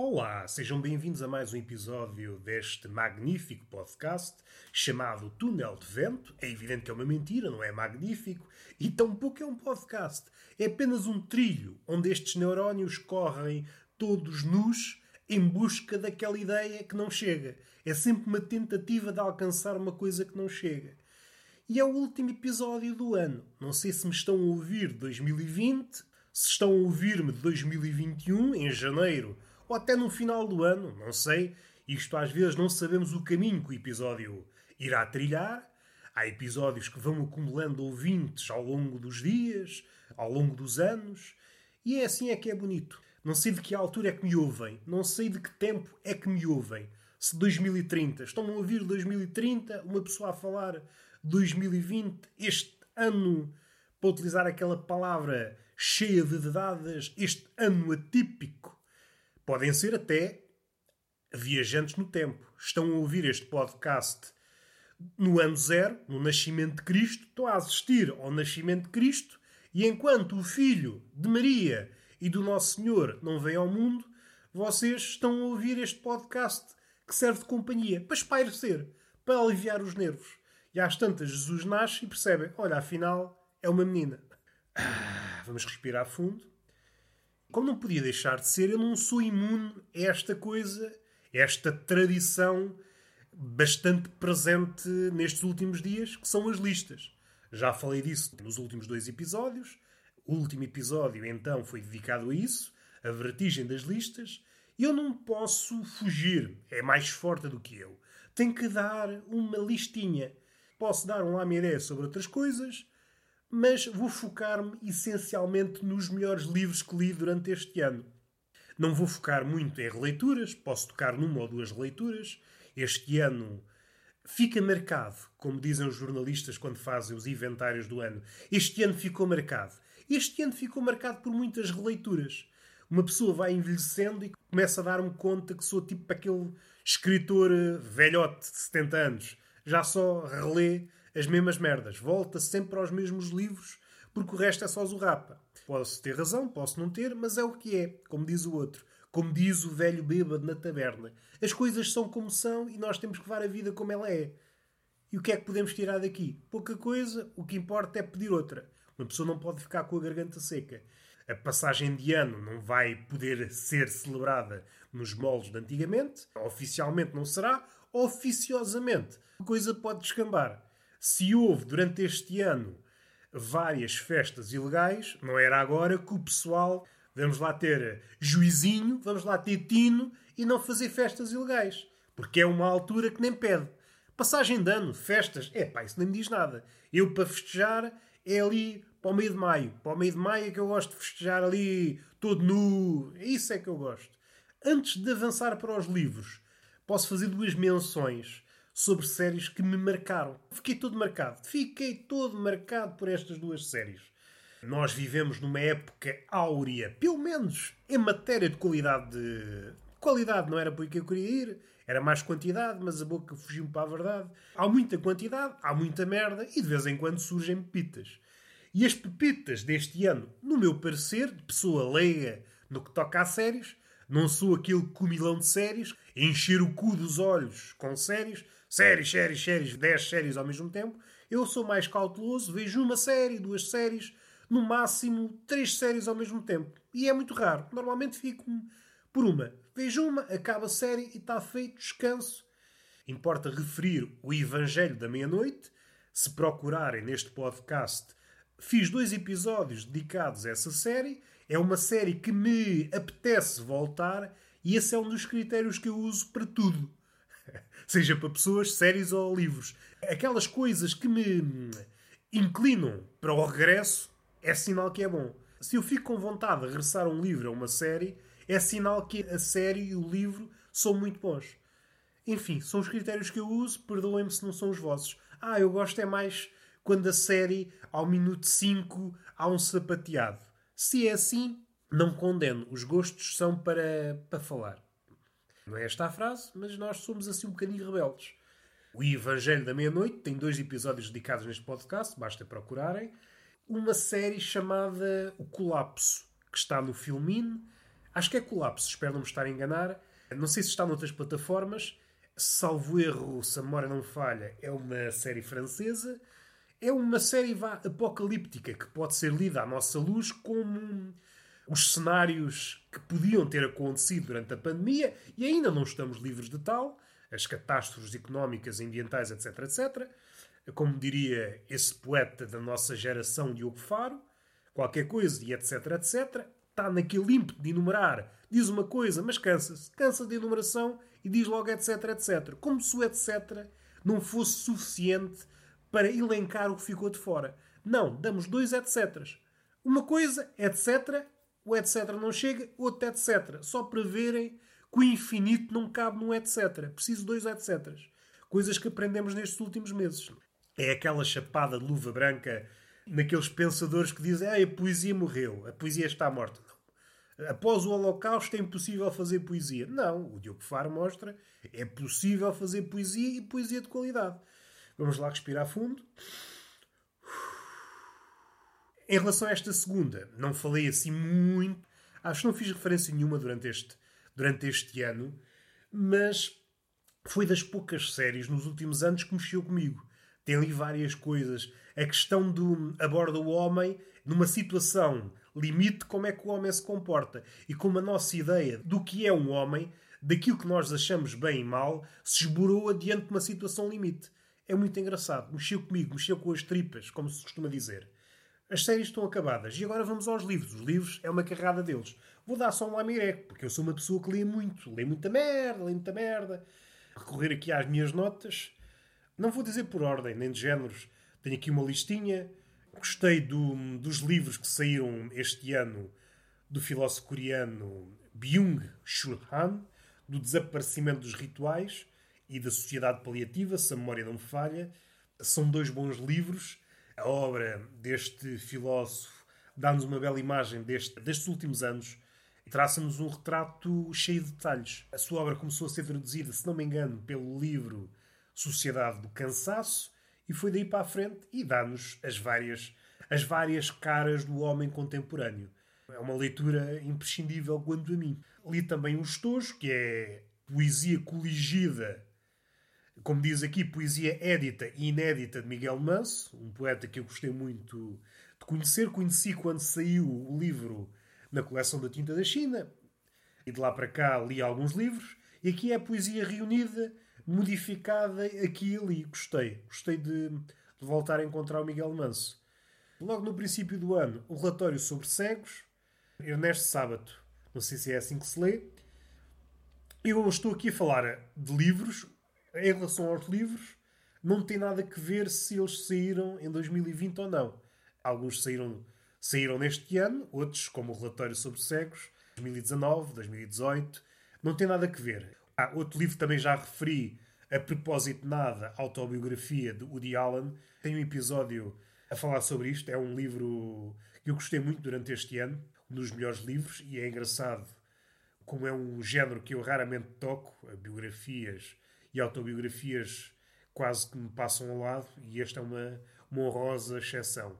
Olá, sejam bem-vindos a mais um episódio deste magnífico podcast chamado Túnel de Vento. É evidente que é uma mentira, não é magnífico, e tampouco é um podcast. É apenas um trilho onde estes neurónios correm todos nus em busca daquela ideia que não chega. É sempre uma tentativa de alcançar uma coisa que não chega. E é o último episódio do ano. Não sei se me estão a ouvir de 2020, se estão a ouvir-me de 2021, em janeiro ou até no final do ano, não sei. Isto às vezes não sabemos o caminho que o episódio irá trilhar. Há episódios que vão acumulando ouvintes ao longo dos dias, ao longo dos anos, e é assim é que é bonito. Não sei de que altura é que me ouvem, não sei de que tempo é que me ouvem. Se 2030, estão a ouvir 2030, uma pessoa a falar 2020, este ano, para utilizar aquela palavra cheia de dadas, este ano atípico Podem ser até viajantes no tempo. Estão a ouvir este podcast no ano zero, no nascimento de Cristo, estão a assistir ao nascimento de Cristo, e enquanto o Filho de Maria e do Nosso Senhor não vem ao mundo, vocês estão a ouvir este podcast que serve de companhia, para espairecer, para aliviar os nervos. E às tantas, Jesus nasce e percebem: olha, afinal é uma menina. Ah, vamos respirar fundo como não podia deixar de ser, eu não sou imune a esta coisa, a esta tradição bastante presente nestes últimos dias, que são as listas. Já falei disso nos últimos dois episódios. O último episódio, então, foi dedicado a isso, a vertigem das listas. Eu não posso fugir, é mais forte do que eu. Tenho que dar uma listinha. Posso dar um lamiré sobre outras coisas, mas vou focar-me essencialmente nos melhores livros que li durante este ano. Não vou focar muito em releituras, posso tocar numa ou duas releituras. Este ano fica marcado, como dizem os jornalistas quando fazem os inventários do ano. Este ano ficou marcado. Este ano ficou marcado por muitas releituras. Uma pessoa vai envelhecendo e começa a dar-me conta que sou tipo aquele escritor velhote de 70 anos. Já só relê as mesmas merdas. Volta sempre aos mesmos livros, porque o resto é só zurrapa. Posso ter razão, posso não ter, mas é o que é, como diz o outro. Como diz o velho bêbado na taberna. As coisas são como são e nós temos que levar a vida como ela é. E o que é que podemos tirar daqui? Pouca coisa, o que importa é pedir outra. Uma pessoa não pode ficar com a garganta seca. A passagem de ano não vai poder ser celebrada nos moldes de antigamente. Oficialmente não será. Oficiosamente, a coisa pode descambar. Se houve durante este ano várias festas ilegais, não era agora que o pessoal, vamos lá ter juizinho, vamos lá ter tino e não fazer festas ilegais. Porque é uma altura que nem pede. Passagem de ano, festas, é pá, isso nem me diz nada. Eu para festejar é ali para o meio de maio. Para o meio de maio é que eu gosto de festejar ali todo nu. Isso é que eu gosto. Antes de avançar para os livros, posso fazer duas menções sobre séries que me marcaram. Fiquei todo marcado. Fiquei todo marcado por estas duas séries. Nós vivemos numa época áurea, pelo menos em matéria de qualidade de... Qualidade não era por que eu queria ir, era mais quantidade, mas a boca fugiu-me para a verdade. Há muita quantidade, há muita merda e de vez em quando surgem pepitas. E as pepitas deste ano, no meu parecer, de pessoa leiga no que toca a séries, não sou aquele comilão de séries, encher o cu dos olhos com séries, séries, séries, séries, 10 séries ao mesmo tempo. Eu sou mais cauteloso, vejo uma série, duas séries, no máximo três séries ao mesmo tempo. E é muito raro. Normalmente fico por uma. Vejo uma, acaba a série e está feito, descanso. Importa referir o Evangelho da Meia-Noite. Se procurarem neste podcast, fiz dois episódios dedicados a essa série. É uma série que me apetece voltar e esse é um dos critérios que eu uso para tudo. Seja para pessoas, séries ou livros. Aquelas coisas que me inclinam para o regresso é sinal que é bom. Se eu fico com vontade de regressar a um livro ou uma série, é sinal que a série e o livro são muito bons. Enfim, são os critérios que eu uso, perdoem-me se não são os vossos. Ah, eu gosto é mais quando a série, ao minuto 5, há um sapateado. Se é assim, não condeno. Os gostos são para, para falar. Não é esta a frase, mas nós somos assim um bocadinho rebeldes. O Evangelho da Meia-Noite tem dois episódios dedicados neste podcast, basta procurarem. Uma série chamada O Colapso, que está no Filmin. Acho que é Colapso, espero não me estar a enganar. Não sei se está noutras plataformas. Salvo erro, se a memória não falha, é uma série francesa. É uma série vá, apocalíptica que pode ser lida à nossa luz como os cenários que podiam ter acontecido durante a pandemia e ainda não estamos livres de tal, as catástrofes económicas, ambientais, etc, etc. Como diria esse poeta da nossa geração, Diogo Faro, qualquer coisa e etc, etc. Está naquele ímpeto de enumerar, diz uma coisa, mas cansa-se, cansa de enumeração e diz logo etc, etc. Como se o etc não fosse suficiente para elencar o que ficou de fora. Não, damos dois etc. Uma coisa, etc, o etc não chega, outro etc. Só para verem que o infinito não cabe num etc. Preciso dois etc. Coisas que aprendemos nestes últimos meses. É aquela chapada de luva branca naqueles pensadores que dizem ah, a poesia morreu, a poesia está morta. Não. Após o Holocausto é impossível fazer poesia. Não, o Diogo Faro mostra é possível fazer poesia e poesia de qualidade. Vamos lá respirar fundo. Em relação a esta segunda, não falei assim muito. Acho que não fiz referência nenhuma durante este, durante este ano, mas foi das poucas séries nos últimos anos que mexeu comigo. Tem ali várias coisas. A questão do aborda o homem numa situação limite, como é que o homem se comporta. E como a nossa ideia do que é um homem, daquilo que nós achamos bem e mal, se esborou adiante de uma situação limite. É muito engraçado. Mexeu comigo, mexeu com as tripas, como se costuma dizer. As séries estão acabadas e agora vamos aos livros. Os livros é uma carrada deles. Vou dar só um lamiré, porque eu sou uma pessoa que lê muito. Lê muita merda, lê muita merda. Recorrer aqui às minhas notas. Não vou dizer por ordem, nem de géneros. Tenho aqui uma listinha. Gostei do, dos livros que saíram este ano do filósofo coreano Byung-Chul Han, do desaparecimento dos rituais e da sociedade paliativa, se a memória não me falha. São dois bons livros a obra deste filósofo dá-nos uma bela imagem deste, destes últimos anos e traça-nos um retrato cheio de detalhes. A sua obra começou a ser traduzida, se não me engano, pelo livro Sociedade do Cansaço e foi daí para a frente e dá-nos as várias, as várias caras do homem contemporâneo. É uma leitura imprescindível quanto a mim. Li também o Estojo, que é poesia coligida como diz aqui, poesia édita e inédita de Miguel Manso, um poeta que eu gostei muito de conhecer. Conheci quando saiu o livro na coleção da Tinta da China. E de lá para cá li alguns livros. E aqui é a poesia reunida, modificada aqui e ali. Gostei. Gostei de, de voltar a encontrar o Miguel Manso. Logo no princípio do ano, o relatório sobre cegos. Ernesto Sábato. Não sei se é assim que se lê. Eu estou aqui a falar de livros, em relação aos livros, não tem nada a ver se eles saíram em 2020 ou não. Alguns saíram, saíram neste ano, outros, como o relatório sobre cegos, 2019, 2018, não tem nada a ver. Ah, outro livro também já referi, a propósito nada, autobiografia de Woody Allen. Tem um episódio a falar sobre isto. É um livro que eu gostei muito durante este ano, um dos melhores livros, e é engraçado como é um género que eu raramente toco, biografias autobiografias quase que me passam ao lado, e esta é uma, uma honrosa exceção.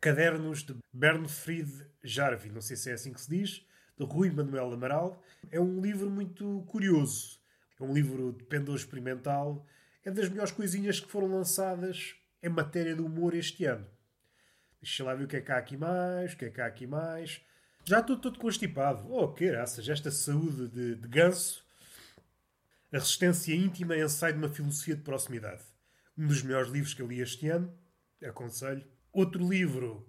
Cadernos de Bernfried Jarvi, não sei se é assim que se diz, de Rui Manuel Amaral. É um livro muito curioso. É um livro de pendor experimental. É das melhores coisinhas que foram lançadas em matéria de humor este ano. Deixa lá ver o que é que há aqui mais, o que é que há aqui mais. Já estou todo constipado. Oh, que graças, esta saúde de, de ganso a Resistência Íntima é ensaio de uma filosofia de proximidade. Um dos melhores livros que eu li este ano, aconselho. Outro livro,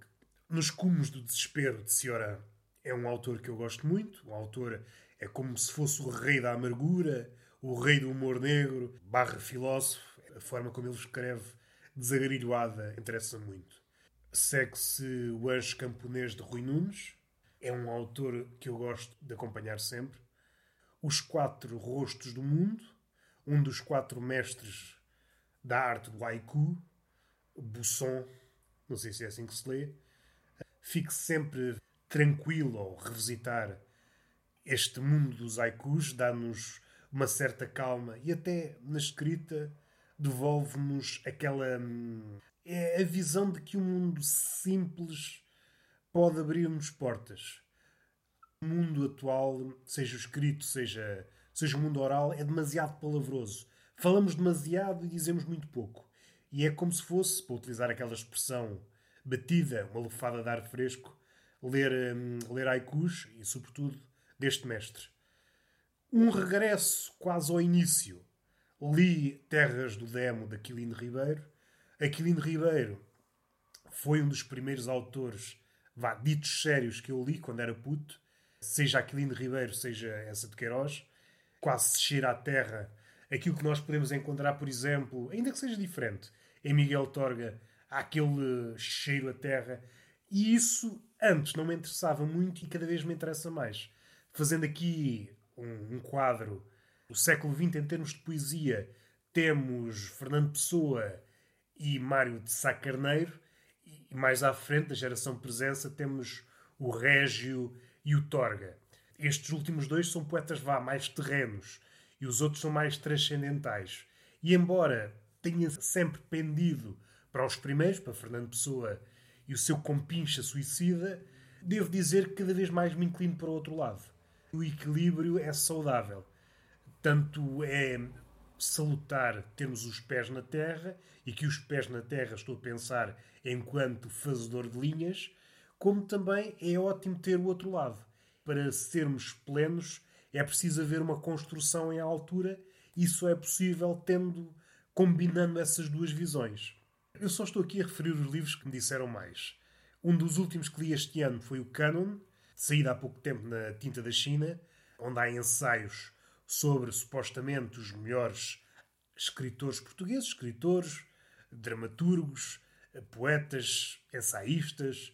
Nos Cumos do Desespero, de Cioran, é um autor que eu gosto muito. O autor é como se fosse o rei da amargura, o rei do humor negro, barra filósofo. A forma como ele escreve, desagrilhoada, interessa muito. Segue-se O Anjo Camponês de Rui Nunes. É um autor que eu gosto de acompanhar sempre. Os Quatro Rostos do Mundo, um dos quatro mestres da arte do haiku, Busson, não sei se é assim que se lê. Fique sempre tranquilo ao revisitar este mundo dos haikus, dá-nos uma certa calma e até na escrita devolve-nos aquela hum, é a visão de que um mundo simples pode abrir-nos portas O mundo atual, seja o escrito, seja, seja o mundo oral, é demasiado palavroso. Falamos demasiado e dizemos muito pouco. E é como se fosse, para utilizar aquela expressão batida, uma lufada de ar fresco, ler, hum, ler haikus e, sobretudo, deste mestre. Um regresso quase ao início. Li Terras do Demo, de Aquilino Ribeiro. Aquilino Ribeiro foi um dos primeiros autores, vá, ditos sérios que eu li quando era puto. Seja Aquilino Ribeiro, seja essa de Queiroz. Quase se cheira à terra aquilo que nós podemos encontrar, por exemplo, ainda que seja diferente, em Miguel Torga, há aquele cheiro à terra. E isso antes não me interessava muito e cada vez me interessa mais. Fazendo aqui um, um quadro do século XX em termos de poesia, temos Fernando Pessoa e Mário de Sá Carneiro, e mais à frente, da geração presença, temos o Régio e o Torga. Estes últimos dois são poetas vá mais terrenos e os outros são mais transcendentais. E embora tenha sempre pendido para os primeiros, para Fernando Pessoa e o seu compincha suicida, devo dizer que cada vez mais me inclino para o outro lado. O equilíbrio é saudável. Tanto é salutar termos os pés na terra, e que os pés na terra estou a pensar enquanto fazedor de linhas, como também é ótimo ter o outro lado. Para sermos plenos, é preciso haver uma construção em altura. Isso é possível tendo, combinando essas duas visões. Eu só estou aqui a referir os livros que me disseram mais. Um dos últimos que li este ano foi o Canon, saído há pouco tempo na Tinta da China, onde há ensaios sobre supostamente os melhores escritores portugueses, escritores, dramaturgos, poetas, ensaístas.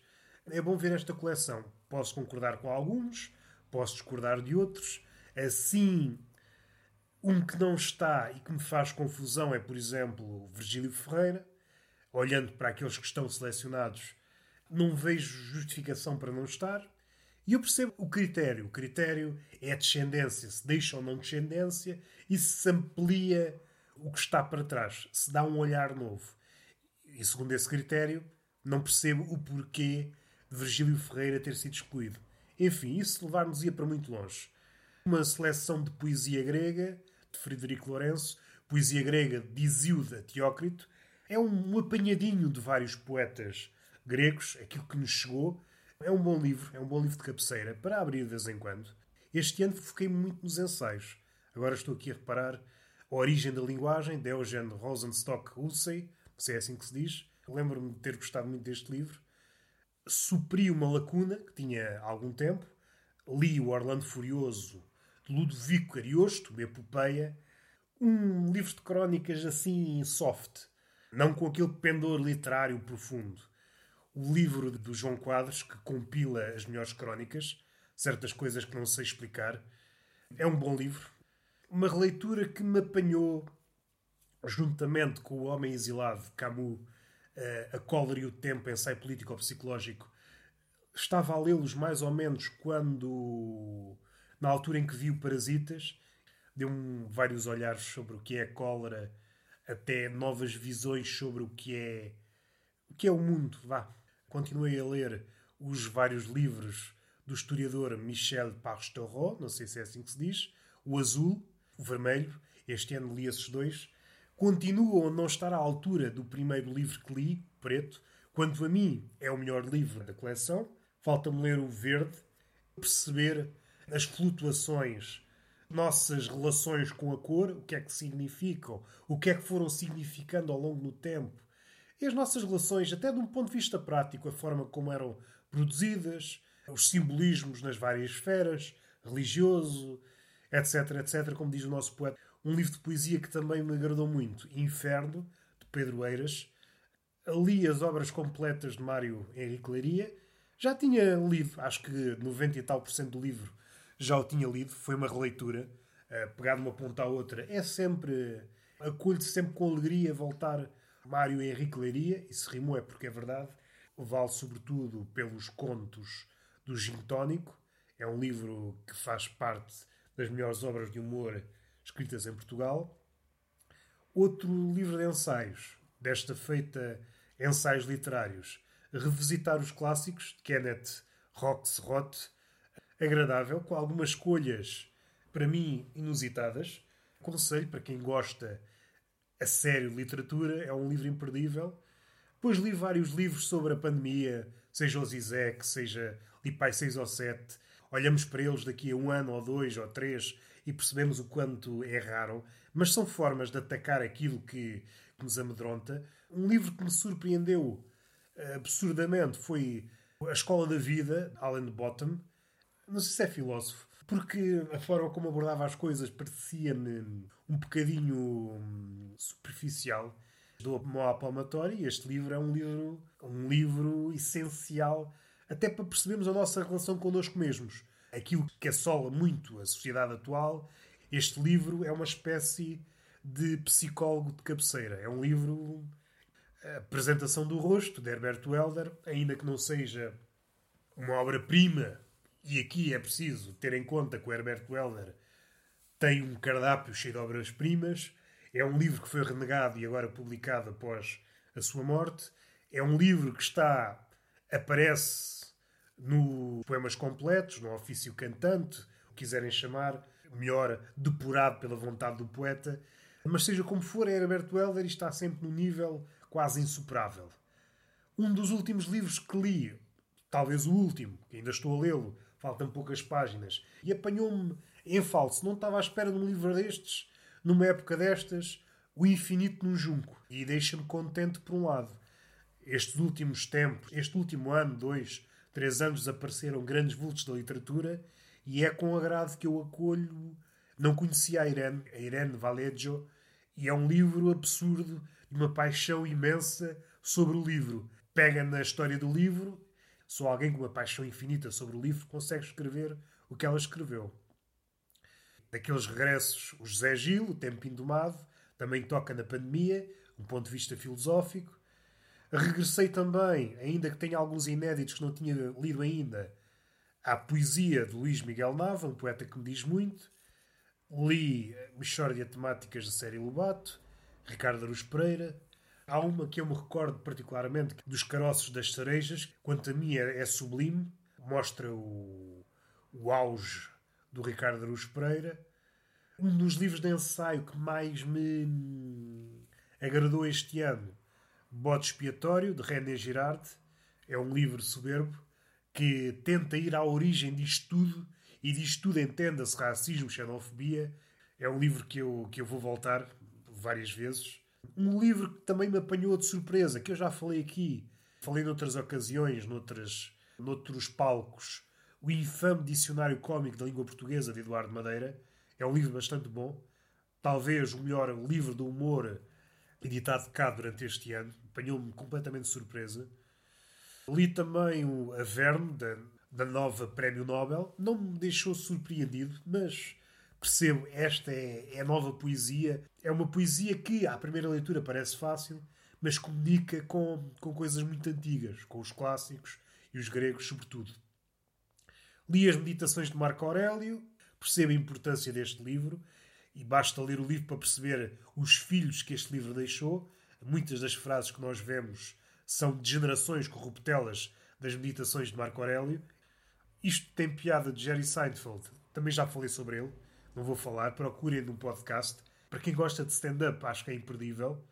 É bom ver esta coleção. Posso concordar com alguns, posso discordar de outros, Assim, um que não está e que me faz confusão é, por exemplo, Virgílio Ferreira. Olhando para aqueles que estão selecionados, não vejo justificação para não estar. E eu percebo o critério. O critério é a descendência, se deixa ou não descendência e se amplia o que está para trás, se dá um olhar novo. E segundo esse critério, não percebo o porquê de Virgílio Ferreira ter sido excluído. Enfim, isso levar-nos-ia para muito longe uma seleção de poesia grega, de Frederico Lourenço, poesia grega de Isíoda Teócrito. É um apanhadinho de vários poetas gregos, aquilo que nos chegou. É um bom livro, é um bom livro de cabeceira para abrir de vez em quando. Este ano foquei muito nos ensaios. Agora estou aqui a reparar a origem da linguagem, de Eugen Rosenstock Hussey, se é assim que se diz. Lembro-me de ter gostado muito deste livro. Supri uma lacuna que tinha há algum tempo. Li o Orlando Furioso Ludovico Ariosto, uma epopeia, um livro de crónicas assim soft, não com aquele pendor literário profundo. O livro do João Quadros, que compila as melhores crónicas, certas coisas que não sei explicar, é um bom livro. Uma releitura que me apanhou, juntamente com O Homem Exilado, de Camus, eh, A Cólera e o Tempo, ensaio político ou psicológico. Estava a lê-los mais ou menos quando na altura em que viu Parasitas, deu-me vários olhares sobre o que é a cólera, até novas visões sobre o que é o que é o mundo. Vá. Continuei a ler os vários livros do historiador Michel Pastoureau, não sei se é assim que se diz, o azul, o vermelho, este ano li esses dois. Continuo a não estar à altura do primeiro livro que li, preto. Quanto a mim, é o melhor livro da coleção. Falta-me ler o verde, perceber as flutuações, nossas relações com a cor, o que é que significam, o que é que foram significando ao longo do tempo, e as nossas relações, até de um ponto de vista prático, a forma como eram produzidas, os simbolismos nas várias esferas, religioso, etc, etc, como diz o nosso poeta. Um livro de poesia que também me agradou muito, Inferno, de Pedro Eiras. Ali as obras completas de Mário Henrique Leiria. Já tinha lido, acho que 90 e tal por cento do livro já o tinha lido, foi uma releitura, uh, pegar de uma ponta à outra. É sempre. acolho sempre com alegria voltar Mário Henrique Leiria, e se rimou é porque é verdade. Vale sobretudo pelos contos do Gintónico. É um livro que faz parte das melhores obras de humor escritas em Portugal. Outro livro de ensaios, desta feita ensaios literários, Revisitar os Clássicos, de Kenneth Roxroth, agradável, com algumas escolhas, para mim, inusitadas. Aconselho para quem gosta a sério de literatura, é um livro imperdível. Depois li vários livros sobre a pandemia, seja o Zizek, seja li pai 6 ou 7. Olhamos para eles daqui a um ano ou dois ou três e percebemos o quanto erraram, mas são formas de atacar aquilo que, que nos amedronta. Um livro que me surpreendeu eh, absurdamente foi A Escola da Vida, Alan Bottom. Não sei se é filósofo, porque a forma como abordava as coisas parecia-me um bocadinho hum, superficial. Dou-me uma palmatória e este livro é um livro, um livro essencial até para percebermos a nossa relação connosco mesmos. Aquilo que assola muito a sociedade atual, este livro é uma espécie de psicólogo de cabeceira. É um livro a apresentação do rosto de Herbert Welder, ainda que não seja uma obra-prima, e aqui é preciso ter em conta que o Herbert Welder tem um cardápio cheio de obras-primas, é um livro que foi renegado e agora publicado após a sua morte, é um livro que está aparece nos poemas completos, no ofício cantante, o quiserem chamar, melhor depurado pela vontade do poeta, mas seja como for, é Herbert Welder e está sempre no nível quase insuperável. Um dos últimos livros que li, talvez o último, que ainda estou a lê-lo, faltam poucas páginas, e apanhou-me em falso. Não estava à espera de um livro destes, numa época destas, O Infinito num Junco. E deixa-me contente por um lado. Estes últimos tempos, este último ano, dois, três anos, apareceram grandes vultos da literatura e é com agrado que eu acolho. Não conhecia a Irene, a Irene Valeggio, e é um livro absurdo de uma paixão imensa sobre o livro. Pega na história do livro, só alguém com uma paixão infinita sobre o livro consegue escrever o que ela escreveu. Daqueles regressos, o José Gil, O Tempo Indomado, também toca na pandemia, um ponto de vista filosófico. Regressei também, ainda que tenha alguns inéditos que não tinha lido ainda, à poesia de Luís Miguel Nava, um poeta que me diz muito. Li Mexórdia Temáticas da série Lobato, Ricardo Aruz Pereira. Há uma que eu me recordo particularmente dos caroços das cerejas. Quanto a mim é, é sublime. Mostra o, o auge do Ricardo Aruz Pereira. Um dos livros de ensaio que mais me agradou este ano, Bode Expiatório, de René Girard. É um livro soberbo que tenta ir à origem disto tudo e disto tudo entenda-se racismo, xenofobia. É um livro que eu, que eu vou voltar várias vezes. Um livro que também me apanhou de surpresa, que eu já falei aqui, falei noutras ocasiões, noutras, noutros palcos. O infame Dicionário Cómico da Língua Portuguesa, de Eduardo Madeira. É um livro bastante bom. Talvez o melhor livro de humor editado cá durante este ano. Apanhou-me completamente de surpresa. Li também o Averne, da, da nova Prémio Nobel. Não me deixou surpreendido, mas percebo, esta é, é nova poesia. É uma poesia que, à primeira leitura, parece fácil, mas comunica com, com coisas muito antigas, com os clássicos e os gregos, sobretudo. Li as Meditações de Marco Aurélio, percebo a importância deste livro e basta ler o livro para perceber os filhos que este livro deixou. Muitas das frases que nós vemos são degenerações corruptelas das Meditações de Marco Aurélio. Isto tem piada de Jerry Seinfeld, também já falei sobre ele não vou falar, procurem num podcast. Para quem gosta de stand-up, acho que é imperdível.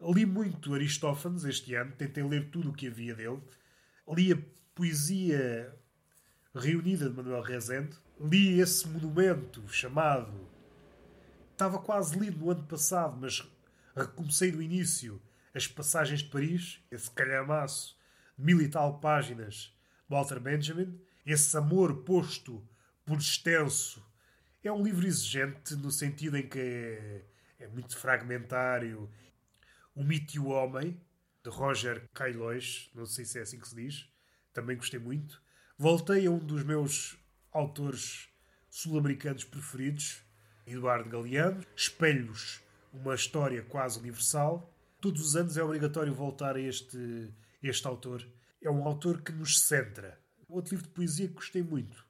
Li muito Aristófanes este ano, tentei ler tudo o que havia dele. Li a poesia reunida de Manuel Rezende. Li esse monumento chamado. Estava quase lido no ano passado, mas recomecei do início as Passagens de Paris, esse calhamaço de mil e tal páginas de Walter Benjamin, esse amor posto por extenso é um livro exigente no sentido em que é, é muito fragmentário. O Mito e o Homem, de Roger Caillois, não sei se é assim que se diz, também gostei muito. Voltei a um dos meus autores sul-americanos preferidos, Eduardo Galeano. Espelhos, uma história quase universal. Todos os anos é obrigatório voltar a este, este autor. É um autor que nos centra. Outro livro de poesia que gostei muito,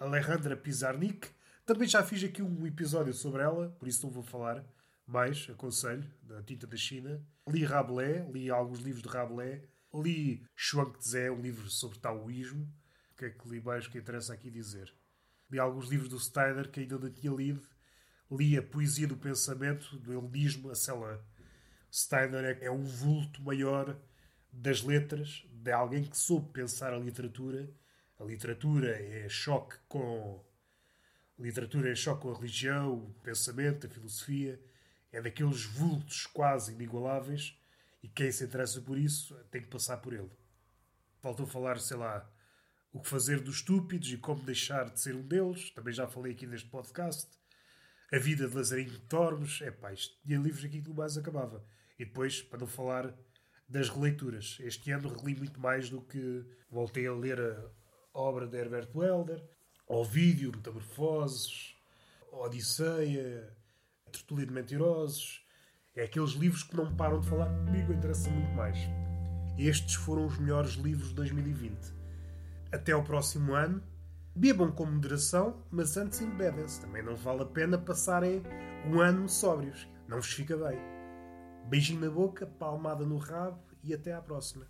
Alejandra Pizarnik, também já fiz aqui um episódio sobre ela, por isso não vou falar mais, aconselho, da Tinta da China. Li Rabelais, li alguns livros de Rabelais. Li Tze, um livro sobre taoísmo. porque é que li baixo que interessa aqui dizer. Li alguns livros do Steiner que ainda não tinha lido. Li a Poesia do Pensamento, do Eldismo, a Cela. Steiner é, é o vulto maior das letras, de alguém que soube pensar a literatura. A literatura é choque com. A literatura é choque com a religião, o pensamento, a filosofia. É daqueles vultos quase inigualáveis e quem se interessa por isso tem que passar por ele. Faltou falar, sei lá, o que fazer dos estúpidos e como deixar de ser um deles. Também já falei aqui neste podcast. A vida de Lazarinho de Tormes. É pá, isto tinha livros aqui que mais acabava. E depois, para não falar das releituras. Este ano reli muito mais do que voltei a ler a obra de Herbert Welder, vídeo Metamorfoses, Odisseia, Tertulia de Mentirosos. É aqueles livros que não param de falar comigo, interessa muito mais. Estes foram os melhores livros de 2020. Até ao próximo ano. Bebam com moderação, mas antes embebem-se. Também não vale a pena passarem um ano sóbrios. Não vos fica bem. Beijinho na boca, palmada no rabo e até à próxima.